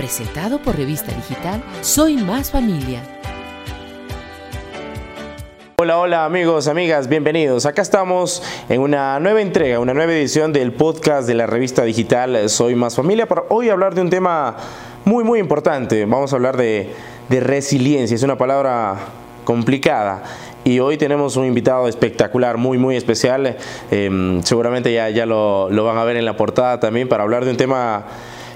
presentado por revista digital Soy Más Familia. Hola, hola amigos, amigas, bienvenidos. Acá estamos en una nueva entrega, una nueva edición del podcast de la revista digital Soy Más Familia para hoy hablar de un tema muy, muy importante. Vamos a hablar de, resiliencia, es una palabra complicada. Y hoy tenemos un invitado espectacular, muy, muy especial. Em, seguramente ya, ya lo, lo, van a ver en la portada también para hablar de un tema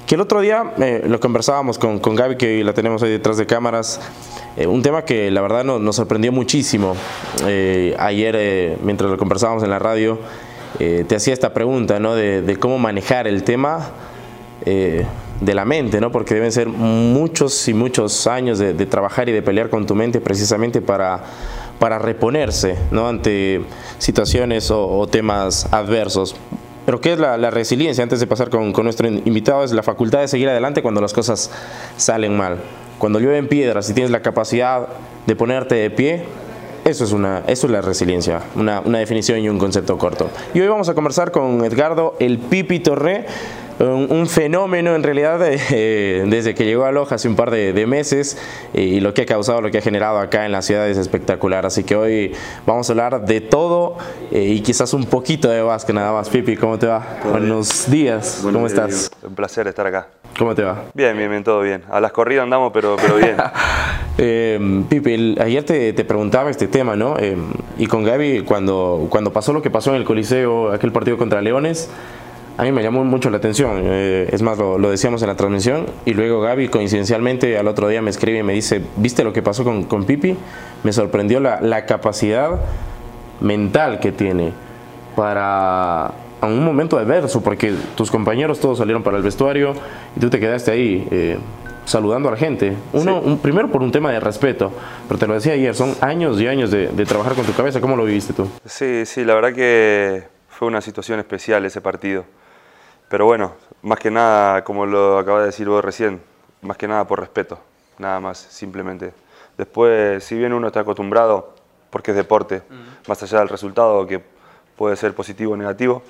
que el otro día eh, lo conversábamos con, con Gaby, que la tenemos ahí detrás de cámaras. Eh, un tema que la verdad nos, sorprendió muchísimo. Eh, ayer, eh, mientras lo conversábamos en la radio, te hacía esta pregunta ¿no? de, cómo manejar el tema de la mente, ¿no? porque deben ser muchos y muchos años de, trabajar y de pelear con tu mente precisamente para, para reponerse ¿no? ante situaciones o, temas adversos. Pero ¿qué es la, resiliencia? Antes de pasar con, con nuestro invitado, es la facultad de seguir adelante cuando las cosas salen mal cuando llueven piedras y tienes la capacidad de ponerte de pie, eso es, una, eso es la resiliencia, una, una, definición y un concepto corto. Y hoy vamos a conversar con Edgardo El Pipi Torré, un, fenómeno en realidad eh, desde que llegó a Loja hace un par de, meses y lo que ha causado, lo que ha generado acá en la ciudad es espectacular. Así que hoy vamos a hablar de todo eh, y quizás un poquito de básquet nada más. Pipi, ¿cómo te va? Buenos días, ¿cómo estás? Un placer estar acá. ¿Cómo te va? Bien, bien, bien, todo bien. A las corridas andamos, pero, pero bien. eh, ayer te, te, preguntaba este tema, ¿no? Eh, y con Gaby, cuando, cuando pasó lo que pasó en el Coliseo, aquel partido contra Leones, a mí me llamó mucho la atención. Eh, es más, lo, decíamos en la transmisión. Y luego Gaby, coincidencialmente, al otro día me escribe y me dice: ¿Viste lo que pasó con, con Pipi? Me sorprendió la, la capacidad mental que tiene para a un momento adverso, porque tus compañeros todos salieron para el vestuario y tú te quedaste ahí eh, saludando a la gente. Uno, un, primero por un tema de respeto, pero te lo decía ayer, son años y años de, de, trabajar con tu cabeza. ¿Cómo lo viviste tú? Sí, sí, la verdad que fue una situación especial ese partido. Pero bueno, más que nada, como lo acaba de decir vos recién, más que nada por respeto, nada más, simplemente. Después, si bien uno está acostumbrado, porque es deporte, más allá del resultado que puede ser positivo o negativo,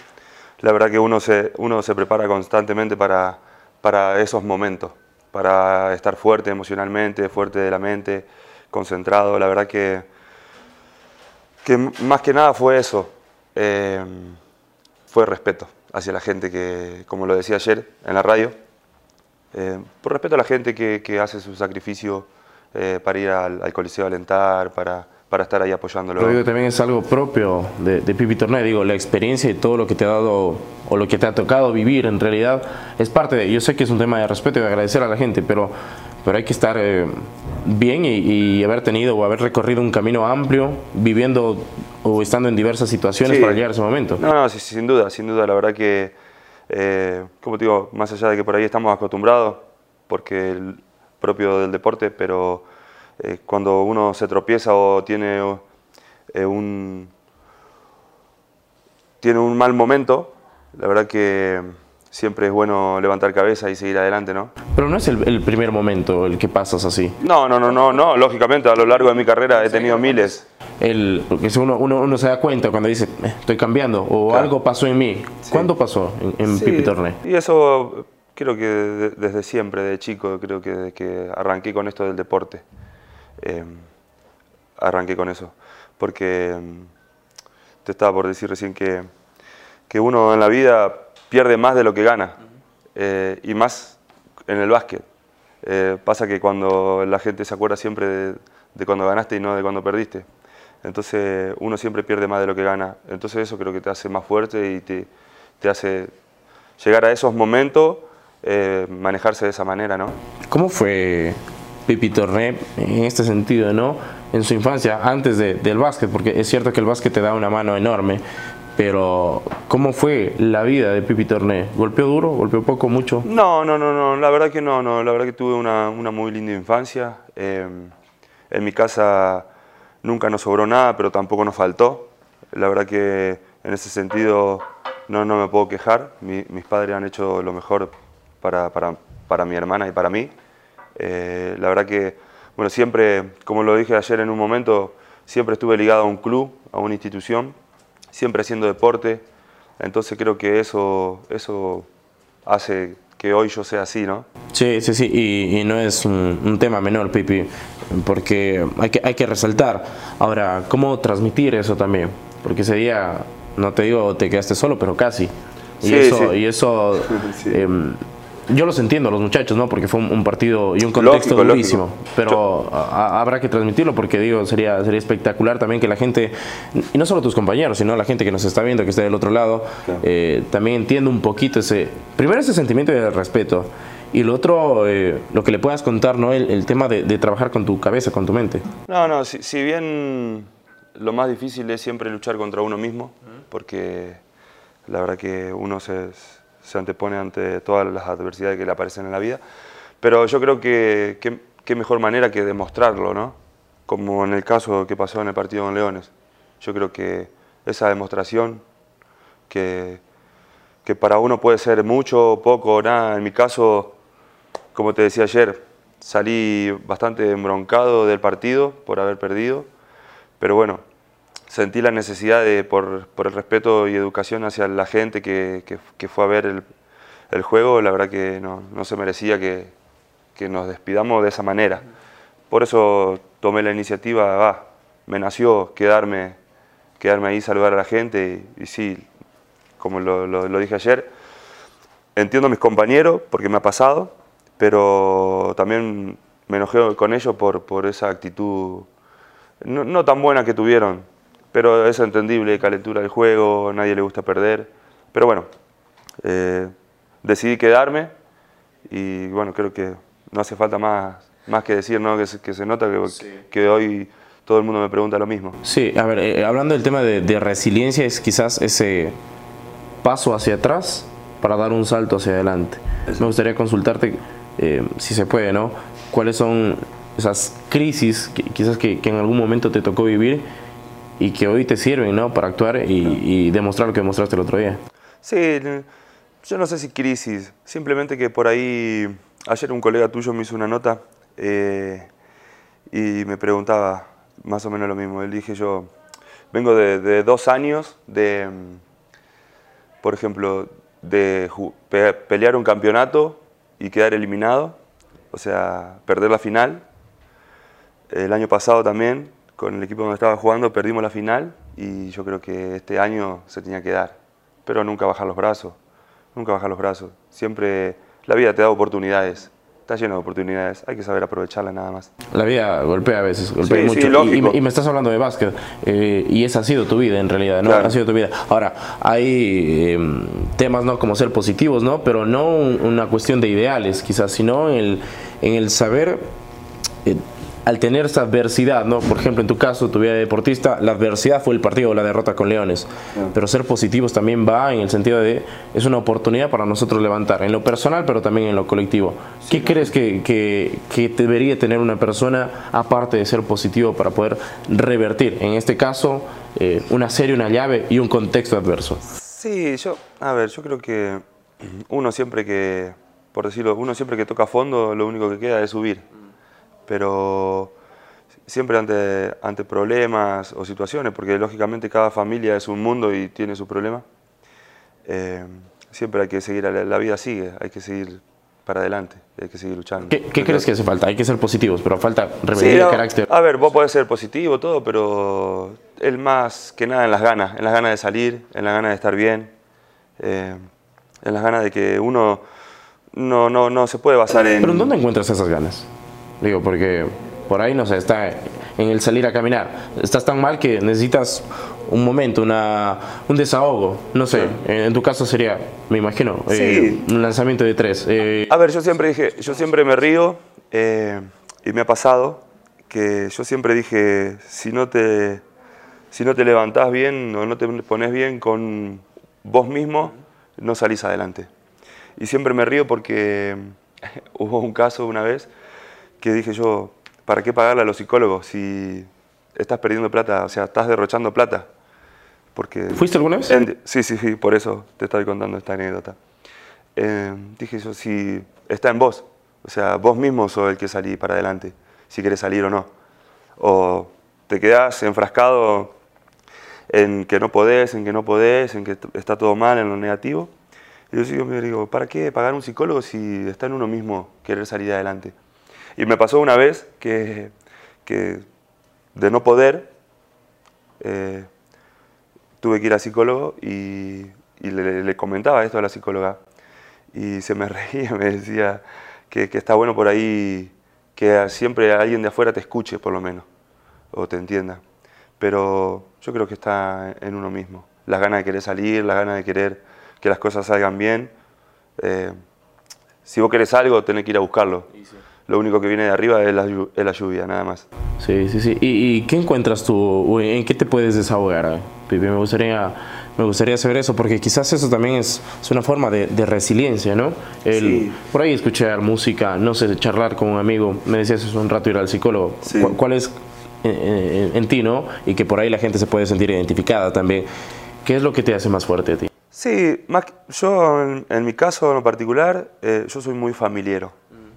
la verdad que uno se, uno se prepara constantemente para, para esos momentos, para estar fuerte emocionalmente, fuerte de la mente, concentrado. La verdad que, que más que nada fue eso, eh, fue respeto hacia la gente que, como lo decía ayer en la radio, eh, por respeto a la gente que, que hace su sacrificio eh, para ir al, al, Coliseo a alentar, para, para estar ahí apoyándolo. Pero digo, también es algo propio de, de Pipi Torné, digo, la experiencia y todo lo que te ha dado o lo que te ha tocado vivir en realidad es parte de, yo sé que es un tema de respeto y de agradecer a la gente, pero, pero hay que estar eh, bien y, y, haber tenido o haber recorrido un camino amplio, viviendo o estando en diversas situaciones sí. para llegar a ese momento. No, no, sí, sin duda, sin duda, la verdad que, eh, como te digo, más allá de que por ahí estamos acostumbrados, porque el propio del deporte, pero eh, cuando uno se tropieza o tiene eh, un, tiene un mal momento, la verdad que siempre es bueno levantar cabeza y seguir adelante, ¿no? Pero no es el, el, primer momento el que pasas así. No, no, no, no, no. Lógicamente a lo largo de mi carrera he tenido miles. El, porque uno, uno, uno se da cuenta cuando dice, eh, estoy cambiando o claro. algo pasó en mí. Sí. ¿Cuándo pasó en, en sí. Pipi Torné? Y eso creo que de, desde siempre, de chico, creo que desde que arranqué con esto del deporte. Eh, arranqué con eso. Porque eh, te estaba por decir recién que, que uno en la vida pierde más de lo que gana. Eh, y más en el básquet. Eh, pasa que cuando la gente se acuerda siempre de, de, cuando ganaste y no de cuando perdiste. Entonces uno siempre pierde más de lo que gana. Entonces eso creo que te hace más fuerte y te, te hace llegar a esos momentos, eh, manejarse de esa manera, ¿no? ¿Cómo fue Pipi Torné en este sentido, ¿no? En su infancia, antes de, del básquet, porque es cierto que el básquet te da una mano enorme, pero ¿cómo fue la vida de Pipi Torné? ¿Golpeó duro? ¿Golpeó poco, mucho? No, no, no, no, la verdad que no, no. la verdad que tuve una, muy linda infancia. Eh, en mi casa nunca nos sobró nada, pero tampoco nos faltó. La verdad que en ese sentido no, no me puedo quejar. Mi, mis padres han hecho lo mejor para mi hermana y para mí. Eh, la verdad que, bueno, siempre, como lo dije ayer en un momento, siempre estuve ligado a un club, a una institución, siempre haciendo deporte. Entonces creo que eso, eso hace que hoy yo sea así, ¿no? Sí, sí, sí, y, no es un, tema menor, Pipi, porque hay que, hay que resaltar. Ahora, ¿cómo transmitir eso también? Porque ese día, no te digo te quedaste solo, pero casi. Y eso, Y eso em, yo los entiendo, los muchachos, ¿no? Porque fue un, partido y un contexto durísimo. Pero habrá que transmitirlo porque, digo, sería, sería espectacular también que la gente, y no solo tus compañeros, sino la gente que nos está viendo, que está del otro lado, eh, también entienda un poquito ese, primero ese sentimiento de respeto. Y lo otro, eh, lo que le puedas contar, ¿no? El, tema de, trabajar con tu cabeza, con tu mente. No, no, si, si bien lo más difícil es siempre luchar contra uno mismo, porque la verdad que uno se se antepone ante todas las adversidades que le aparecen en la vida. Pero yo creo que qué mejor manera que demostrarlo, ¿no? Como en el caso que pasó en el partido con Leones. Yo creo que esa demostración, que, que para uno puede ser mucho, poco, nada. En mi caso, como te decía ayer, salí bastante embroncado del partido por haber perdido. Pero bueno, sentí la necesidad de, por, por, el respeto y educación hacia la gente que, que, fue a ver el, el, juego, la verdad que no, no se merecía que, que, nos despidamos de esa manera. Por eso tomé la iniciativa, me nació quedarme, quedarme ahí, saludar a la gente y, sí, como lo, lo, dije ayer, entiendo a mis compañeros porque me ha pasado, pero también me enojé con ellos por, por esa actitud no, no tan buena que tuvieron pero es entendible, calentura del juego, nadie le gusta perder. Pero bueno, eh, decidí quedarme y bueno, creo que no hace falta más, más que decir, ¿no? que, se, que se nota que, que, hoy todo el mundo me pregunta lo mismo. Sí, a ver, eh, hablando del tema de, resiliencia, es quizás ese paso hacia atrás para dar un salto hacia adelante. Me gustaría consultarte, eh, si se puede, ¿no? ¿Cuáles son esas crisis que, quizás que, que en algún momento te tocó vivir? Y que hoy te sirven ¿no? para actuar y, demostrar lo que demostraste el otro día. Sí, yo no sé si crisis, simplemente que por ahí, ayer un colega tuyo me hizo una nota eh, y me preguntaba más o menos lo mismo. Él dije yo, vengo de, dos años de, por ejemplo, de pelear un campeonato y quedar eliminado, o sea, perder la final. El año pasado también con el equipo donde estaba jugando perdimos la final y yo creo que este año se tenía que dar. Pero nunca bajar los brazos, nunca bajar los brazos. Siempre la vida te da oportunidades, está lleno de oportunidades, hay que saber aprovecharlas nada más. La vida golpea a veces, golpea mucho. y, me estás hablando de básquet, eh, y esa ha sido tu vida en realidad, ¿no? Ha sido tu vida. Ahora, hay em, temas, ¿no? Como ser positivos, ¿no? Pero no una cuestión de ideales, quizás, sino en el, en el saber eh, al tener esa adversidad, ¿no? Por ejemplo, en tu caso, tu vida de deportista, la adversidad fue el partido, la derrota con Leones. Pero ser positivos también va en el sentido de, es una oportunidad para nosotros levantar, en lo personal, pero también en lo colectivo. ¿Qué crees que, que, debería tener una persona, aparte de ser positivo, para poder revertir, en este caso, eh, una serie, una llave y un contexto adverso? Sí, yo, a ver, yo creo que uno siempre que, por decirlo, uno siempre que toca fondo, lo único que queda es subir pero siempre ante, ante problemas o situaciones, porque lógicamente cada familia es un mundo y tiene su problema, eh, siempre hay que seguir, la vida sigue, hay que seguir para adelante, hay que seguir luchando. ¿Qué, crees que hace falta? Hay que ser positivos, pero falta revelar el carácter. A ver, vos podés ser positivo, todo, pero el más que nada en las ganas, en las ganas de salir, en las ganas de estar bien, eh, en las ganas de que uno no, no, no se puede basar en... ¿Pero en dónde encuentras esas ganas? Digo, porque por ahí, no sé, está en el salir a caminar. Estás tan mal que necesitas un momento, una, un desahogo. No sé, en, tu caso sería, me imagino, eh, un lanzamiento de tres. Eh. A ver, yo siempre dije, yo siempre me río eh, y me ha pasado que yo siempre dije, si no te, si no te levantás bien o no te pones bien con vos mismo, no salís adelante. Y siempre me río porque hubo un caso una vez que dije yo, ¿para qué pagarle a los psicólogos si estás perdiendo plata, o sea, estás derrochando plata? Porque ¿Fuiste alguna vez? sí, sí, sí, por eso te estoy contando esta anécdota. Eh, dije yo, si está en vos, o sea, vos mismo sos el que salí para adelante, si querés salir o no. O te quedás enfrascado en que no podés, en que no podés, en que está todo mal, en lo negativo. Y yo siempre digo, ¿para qué pagar un psicólogo si está en uno mismo querer salir adelante? Y me pasó una vez que, que de no poder, eh, tuve que ir al psicólogo y, le, comentaba esto a la psicóloga. Y se me reía, me decía que, que está bueno por ahí que siempre alguien de afuera te escuche, por lo menos, o te entienda. Pero yo creo que está en uno mismo. Las ganas de querer salir, las ganas de querer que las cosas salgan bien. Eh, si vos querés algo, tenés que ir a buscarlo. Lo único que viene de arriba es la, es la lluvia, nada más. Sí, sí, sí. ¿Y, ¿Y, qué encuentras tú? ¿En qué te puedes desahogar, Pipi? Me gustaría, me gustaría saber eso, porque quizás eso también es, es una forma de, de, resiliencia, ¿no? El, Sí. Por ahí escuchar música, no sé, charlar con un amigo. Me decías hace un rato ir al psicólogo. Sí. ¿Cuál, cuál es en, en, en ti, no? Y que por ahí la gente se puede sentir identificada también. ¿Qué es lo que te hace más fuerte a ti? Sí, más, yo en, en mi caso en particular, eh, yo soy muy familiero,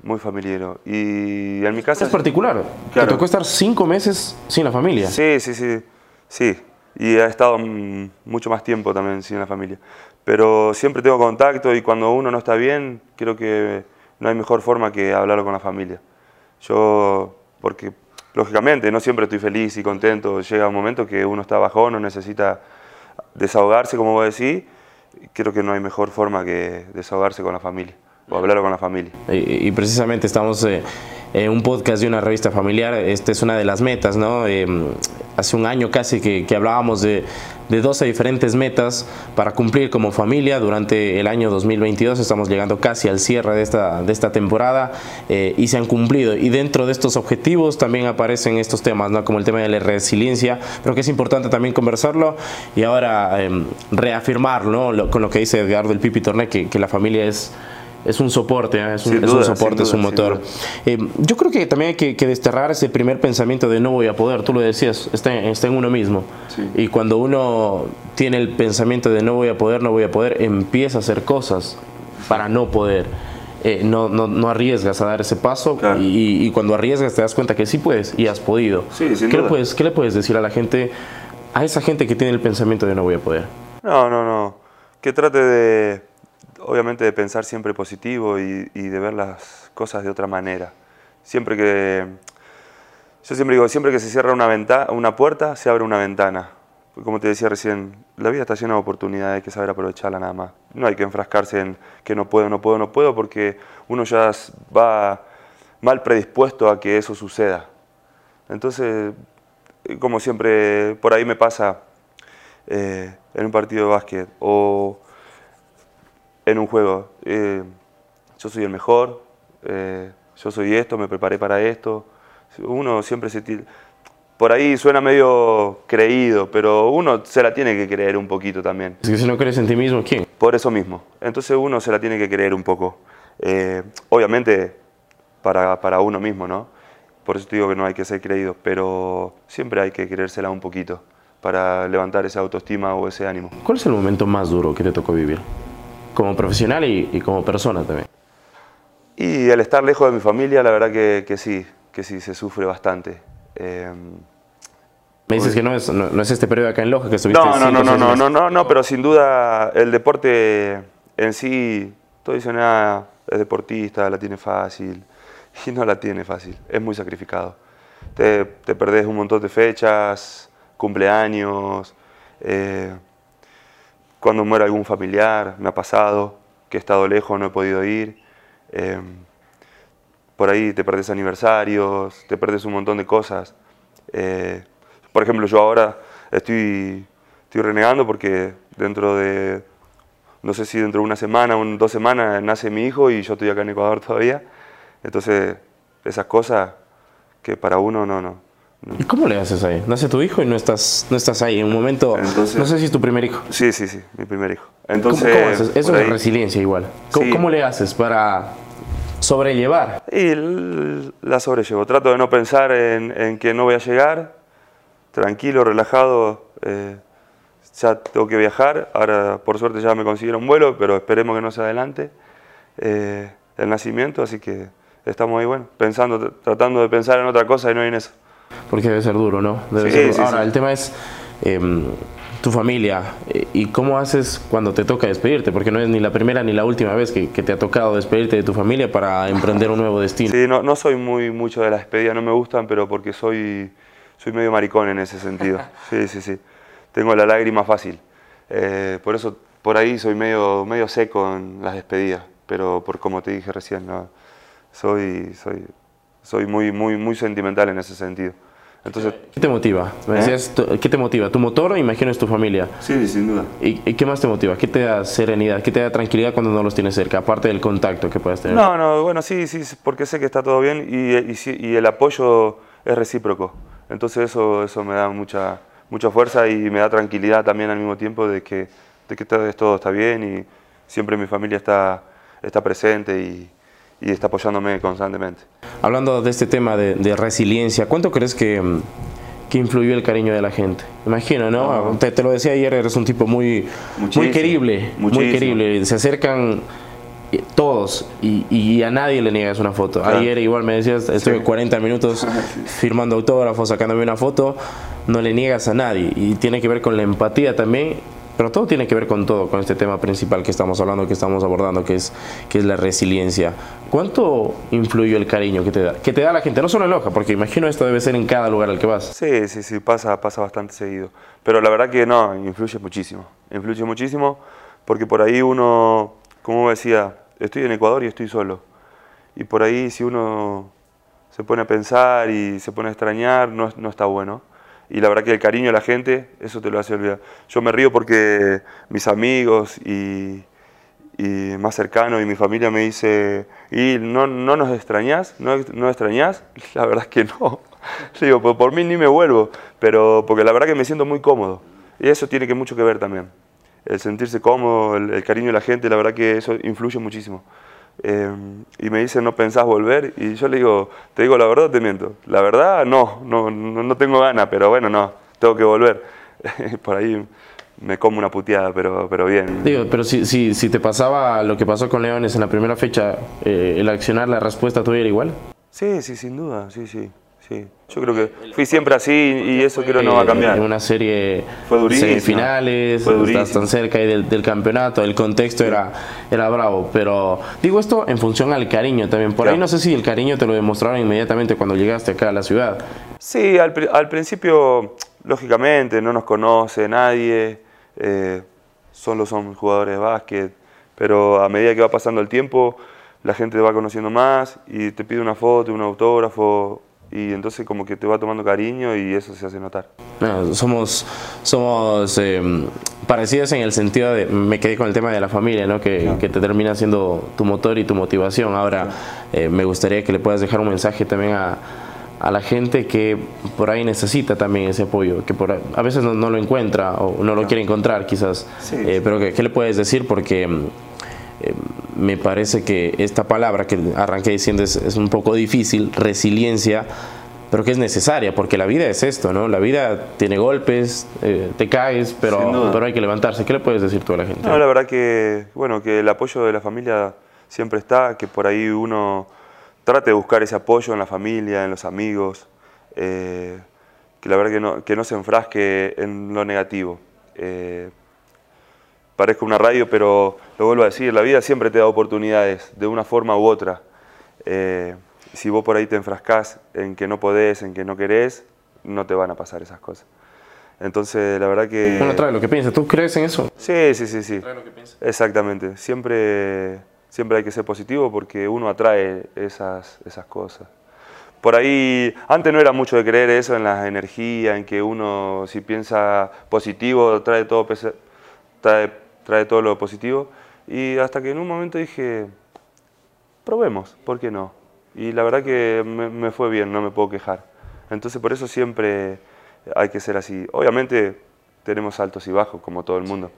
muy familiero. Y en mi casa... Es particular. Claro. Te tocó estar cinco meses sin la familia. Sí, sí, sí, sí. Y he estado mucho más tiempo también sin la familia. Pero siempre tengo contacto y cuando uno no está bien, creo que no hay mejor forma que hablarlo con la familia. Yo, porque lógicamente no siempre estoy feliz y contento, llega un momento que uno está bajón o necesita desahogarse, como vos decís, creo que no hay mejor forma que desahogarse con la familia o hablarlo con la familia. Y, y precisamente estamos eh, en un podcast de una revista familiar. Esta es una de las metas, ¿no? Eh, hace un año casi que, que hablábamos de, de 12 diferentes metas para cumplir como familia durante el año 2022. Estamos llegando casi al cierre de esta, de esta temporada eh, y se han cumplido. Y dentro de estos objetivos también aparecen estos temas, ¿no? Como el tema de la resiliencia. Creo que es importante también conversarlo y ahora eh, reafirmar, ¿no? Lo, con lo que dice Edgardo el Pipi Torné, que, que la familia es es un soporte, ¿eh? es, un, es soporte, es un motor. Eh, yo creo que también hay que, que, desterrar ese primer pensamiento de no voy a poder, tú lo decías, está, está en uno mismo. Sí. Y cuando uno tiene el pensamiento de no voy a poder, no voy a poder, empieza a hacer cosas para no poder. Eh, no, no, no, arriesgas a dar ese paso claro. y, y, cuando arriesgas te das cuenta que sí puedes y has podido. Sí, ¿Qué. Le puedes, ¿Qué le puedes decir a la gente, a esa gente que tiene el pensamiento de no voy a poder? No, no, no. Que trate de, obviamente, de pensar siempre positivo y, de ver las cosas de otra manera. Siempre que, yo siempre digo, siempre que se cierra una, ventana, una puerta, se abre una ventana. Como te decía recién, la vida está llena de oportunidades, hay que saber aprovecharla nada más. No hay que enfrascarse en que no puedo, no puedo, no puedo, porque uno ya va mal predispuesto a que eso suceda. Entonces, como siempre, por ahí me pasa eh, en un partido de básquet o en un juego. Eh, yo soy el mejor, eh, yo soy esto, me preparé para esto. Uno siempre se. Por ahí suena medio creído, pero uno se la tiene que creer un poquito también. Es que si no crees en ti mismo, ¿quién? Por eso mismo. Entonces uno se la tiene que creer un poco. Eh, obviamente para, para uno mismo, ¿no? Por eso te digo que no hay que ser creído, pero siempre hay que creérsela un poquito para levantar esa autoestima o ese ánimo. ¿Cuál es el momento más duro que te tocó vivir? Como profesional y, y como persona también. Y el estar lejos de mi familia, la verdad que, que sí, que sí, se sufre bastante. Eh, Me dices que no es, no, no, es este periodo acá en Loja que estuviste no, no, no, no, no, no, no, no, pero sin duda el deporte en sí, todo dice nada, es deportista, la tiene fácil, y no la tiene fácil, es muy sacrificado. Te, te perdés un montón de fechas, cumpleaños, eh, cuando muere algún familiar, me ha pasado, que he estado lejos, no he podido ir. Eh, por ahí te perdés aniversarios, te perdés un montón de cosas. Eh, por ejemplo, yo ahora estoy, estoy renegando porque dentro de, no sé si dentro de una semana o dos semanas nace mi hijo y yo estoy acá en Ecuador todavía. Entonces, esas cosas que para uno no, no. ¿Y cómo le haces ahí? Nace tu hijo y no estás, no estás ahí. En un momento, Entonces, no sé si es tu primer hijo. Sí, sí, sí, mi primer hijo. Entonces, ¿Cómo, cómo haces? Eso es ahí, resiliencia igual. ¿Cómo, sí. ¿Cómo, le haces para sobrellevar? Y la sobrellevo. Trato de no pensar en, en que no voy a llegar. Tranquilo, relajado. Eh, ya tengo que viajar. Ahora, por suerte, ya me consiguieron vuelo, pero esperemos que no se adelante eh, el nacimiento. Así que estamos ahí, bueno, pensando, tratando de pensar en otra cosa y no en eso. Porque debe ser duro, ¿no? Debe sí, ser duro. Ahora, el tema es, eh, tu familia. Eh, ¿Y cómo haces cuando te toca despedirte? Porque no es ni la primera ni la última vez que, te ha tocado despedirte de tu familia para emprender un nuevo destino. Sí, no, no soy muy mucho de las despedidas, no me gustan, pero porque soy, soy medio maricón en ese sentido. Sí, sí, sí. Tengo la lágrima fácil. Eh, por eso, por ahí soy medio, medio seco en las despedidas, pero por como te dije recién, no, soy, soy, soy muy, muy, muy sentimental en ese sentido. Entonces, ¿Qué te motiva? ¿Eh? ¿Qué te motiva? ¿Tu motor, imagino, es tu familia? Sí, sin duda. ¿Y, qué más te motiva? ¿Qué te da serenidad? ¿Qué te da tranquilidad cuando no los tienes cerca, aparte del contacto que puedas tener? No, no, bueno, sí, sí, porque sé que está todo bien y, y, el apoyo es recíproco. Entonces eso, eso me da mucha, mucha fuerza y me da tranquilidad también al mismo tiempo de que, de que todo, todo está bien y siempre mi familia está, está presente y, y está apoyándome constantemente. Hablando de este tema de, resiliencia, ¿cuánto crees que, que, influyó el cariño de la gente? Imagino, ¿no? Te, lo decía ayer, eres un tipo muy, muy querible, muy querible. Se acercan eh, todos y, a nadie le niegas una foto. Ayer igual me decías, estuve 40 minutos firmando autógrafos, sacándome una foto, no le niegas a nadie y tiene que ver con la empatía también pero todo tiene que ver con todo, con este tema principal que estamos hablando, que estamos abordando, que es, que es la resiliencia. ¿Cuánto influyó el cariño que te da? Que te da la gente, no solo en Loja, porque imagino esto debe ser en cada lugar al que vas. Sí, sí, sí, pasa, pasa bastante seguido. Pero la verdad que no, influye muchísimo. Influye muchísimo porque por ahí uno, como decía, estoy en Ecuador y estoy solo. Y por ahí si uno se pone a pensar y se pone a extrañar, no, no está bueno y la verdad que el cariño de la gente, eso te lo hace olvidar. Yo me río porque mis amigos y, y más cercanos y mi familia me dice, ¿y no, no nos extrañas? ¿No, ¿No extrañas? La verdad que no. digo, pues por mí ni me vuelvo, pero porque la verdad que me siento muy cómodo. Y eso tiene que mucho que ver también. El sentirse cómodo, el cariño de la gente, la verdad que eso influye muchísimo. Em, y me dice, ¿no pensás volver? Y yo le digo, te digo la verdad, te miento. La verdad, no, no, no, tengo ganas, pero bueno, no, tengo que volver. Por ahí me como una puteada, pero, pero bien. Digo, pero si, si, si te pasaba lo que pasó con Leones en la primera fecha, eh, el accionar la respuesta tuya era igual? Sí, sí, sin duda, sí, sí. Sí, yo creo que fui siempre así y eso creo no va a cambiar. En una serie fue durísimo, semifinales, fue estás tan cerca del, del, campeonato, el contexto era, era bravo, pero digo esto en función al cariño también. Por ahí no sé si el cariño te lo demostraron inmediatamente cuando llegaste acá a la ciudad. Sí, al, al principio, lógicamente, no nos conoce nadie, eh, solo son jugadores de básquet, pero a medida que va pasando el tiempo, la gente te va conociendo más y te pide una foto, un autógrafo y entonces como que te va tomando cariño y eso se hace notar. somos somos eh, parecidas en el sentido de, me quedé con el tema de la familia, ¿no? Que, que te termina siendo tu motor y tu motivación. Ahora, eh, me gustaría que le puedas dejar un mensaje también a, a, la gente que por ahí necesita también ese apoyo, que por, a veces no, lo encuentra o no lo quiere encontrar quizás, eh, pero ¿qué le puedes decir? Porque eh, me parece que esta palabra que arranqué diciendo es, un poco difícil, resiliencia, pero que es necesaria, porque la vida es esto, ¿no? La vida tiene golpes, eh, te caes, pero, pero hay que levantarse. ¿Qué le puedes decir tú a la gente? No, la verdad que, bueno, que el apoyo de la familia siempre está, que por ahí uno trate de buscar ese apoyo en la familia, en los amigos, eh, que la verdad que no, que no se enfrasque en lo negativo parezca una radio, pero lo vuelvo a decir, la vida siempre te da oportunidades, de una forma u otra. Eh, si vos por ahí te enfrascás en que no podés, en que no querés, no te van a pasar esas cosas. Entonces, la verdad que... Bueno, trae lo que piensas. ¿Tú crees en eso? Sí, sí, sí, sí. Trae lo que piensas. Exactamente. Siempre, siempre hay que ser positivo porque uno atrae esas, esas cosas. Por ahí, antes no era mucho de creer eso en la energía, en que uno si piensa positivo trae todo, trae trae todo lo positivo. Y hasta que en un momento dije, probemos, ¿por qué no? Y la verdad que me, fue bien, no me puedo quejar. Entonces por eso siempre hay que ser así. Obviamente tenemos altos y bajos, como todo el mundo,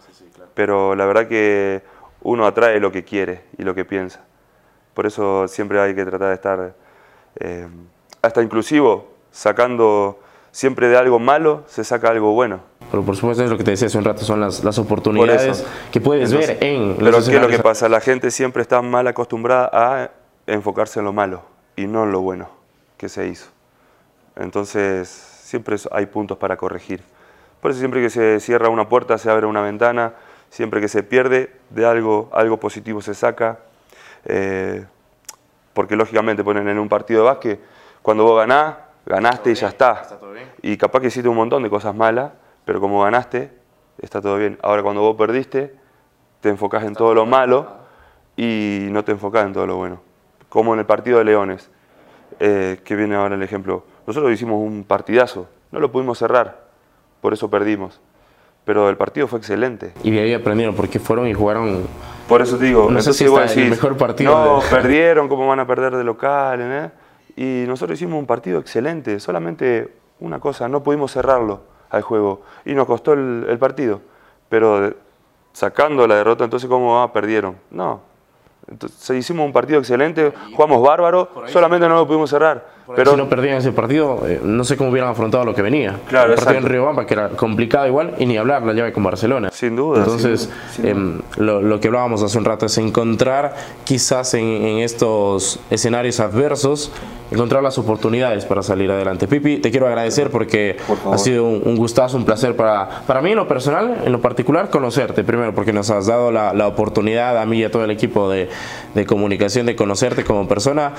pero la verdad que uno atrae lo que quiere y lo que piensa. Por eso siempre hay que tratar de estar eh, hasta inclusivo, sacando siempre de algo malo, se saca algo bueno. Pero por supuesto es lo que te decía hace un rato, son las, las oportunidades que puedes ver en... Pero ¿qué es lo que pasa? La gente siempre está mal acostumbrada a enfocarse en lo malo y no en lo bueno que se hizo. Entonces siempre hay puntos para corregir. Por eso siempre que se cierra una puerta se abre una ventana, siempre que se pierde de algo, algo positivo se saca. Eh, porque lógicamente ponen en un partido de básquet, cuando vos ganás, ganaste y ya está. Y capaz que hiciste un montón de cosas malas, pero como ganaste, está todo bien. Ahora cuando vos perdiste, te enfocás en todo lo malo y no te enfocás en todo lo bueno. Como en el partido de Leones, eh, que viene ahora el ejemplo. Nosotros hicimos un partidazo, no lo pudimos cerrar, por eso perdimos. Pero el partido fue excelente. Y de ahí aprendieron porque fueron y jugaron. Por eso te digo, no sé si el mejor partido. No, perdieron, ¿cómo van a perder de local? ¿eh? Y nosotros hicimos un partido excelente, solamente una cosa, no pudimos cerrarlo al juego y nos costó el, partido. Pero sacando la derrota, entonces, ¿cómo va? Perdieron. No. Entonces, hicimos un partido excelente, jugamos bárbaro, solamente no lo pudimos cerrar. Pero si no perdían ese partido, eh, no sé cómo hubieran afrontado lo que venía. Claro, el partido en Río Bamba, que era complicado igual, y ni hablar la llave con Barcelona. Sin duda. Entonces, em, lo, que hablábamos hace un rato es encontrar, quizás en, en estos escenarios adversos, encontrar las oportunidades para salir adelante. Pipi, te quiero agradecer porque ha sido un, gustazo, un placer para, para mí en lo personal, en lo particular, conocerte primero, porque nos has dado la, la oportunidad a mí y a todo el equipo de, de comunicación de conocerte como persona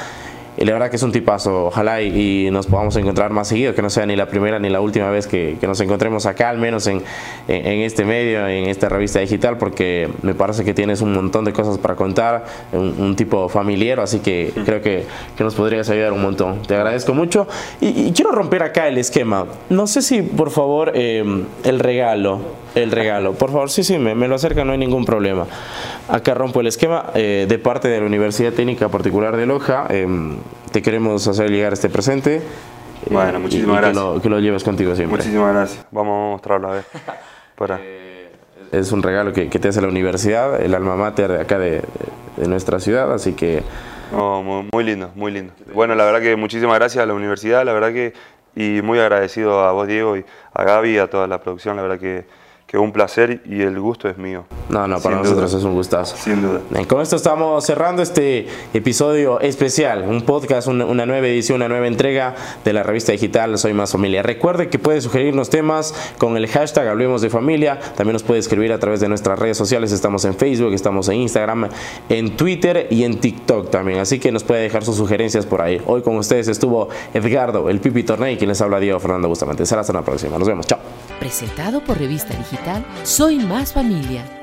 y la verdad que es un tipazo. Ojalá y, nos podamos encontrar más seguido, que no sea ni la primera ni la última vez que, nos encontremos acá, al menos en, en, este medio, en esta revista digital, porque me parece que tienes un montón de cosas para contar, un, tipo familiar, así que creo que, que, nos podrías ayudar un montón. Te agradezco mucho. Y, quiero romper acá el esquema. No sé si, por favor, eh, el regalo, el regalo, por favor, sí, sí, me, me lo acerca, no hay ningún problema. Acá rompo el esquema eh, de parte de la Universidad Técnica Particular de Loja. Em, te queremos hacer llegar este presente. Eh, bueno, muchísimas gracias. Que lo, que lo, lleves contigo siempre. Muchísimas gracias. Vamos a mostrarlo a ver. Para. Eh, es un regalo que, te hace la universidad, el alma mater de acá de, nuestra ciudad, así que... muy, lindo, muy lindo. Bueno, la verdad que muchísimas gracias a la universidad, la verdad que... Y muy agradecido a vos, Diego, y a Gaby, a toda la producción, la verdad que que un placer y el gusto es mío. No, no, para nosotros es un gustazo. Sin duda. con esto estamos cerrando este episodio especial, un podcast, una, nueva edición, una nueva entrega de la revista digital Soy Más Familia. Recuerde que puede sugerirnos temas con el hashtag Hablemos de Familia. También nos puede escribir a través de nuestras redes sociales. Estamos en Facebook, estamos en Instagram, en Twitter y en TikTok también. Así que nos puede dejar sus sugerencias por ahí. Hoy con ustedes estuvo Edgardo, el Pipi Torney, quien les habla Diego Fernando Bustamante. Será hasta la próxima. Nos vemos. Chao. Presentado por Revista Soy Más Familia.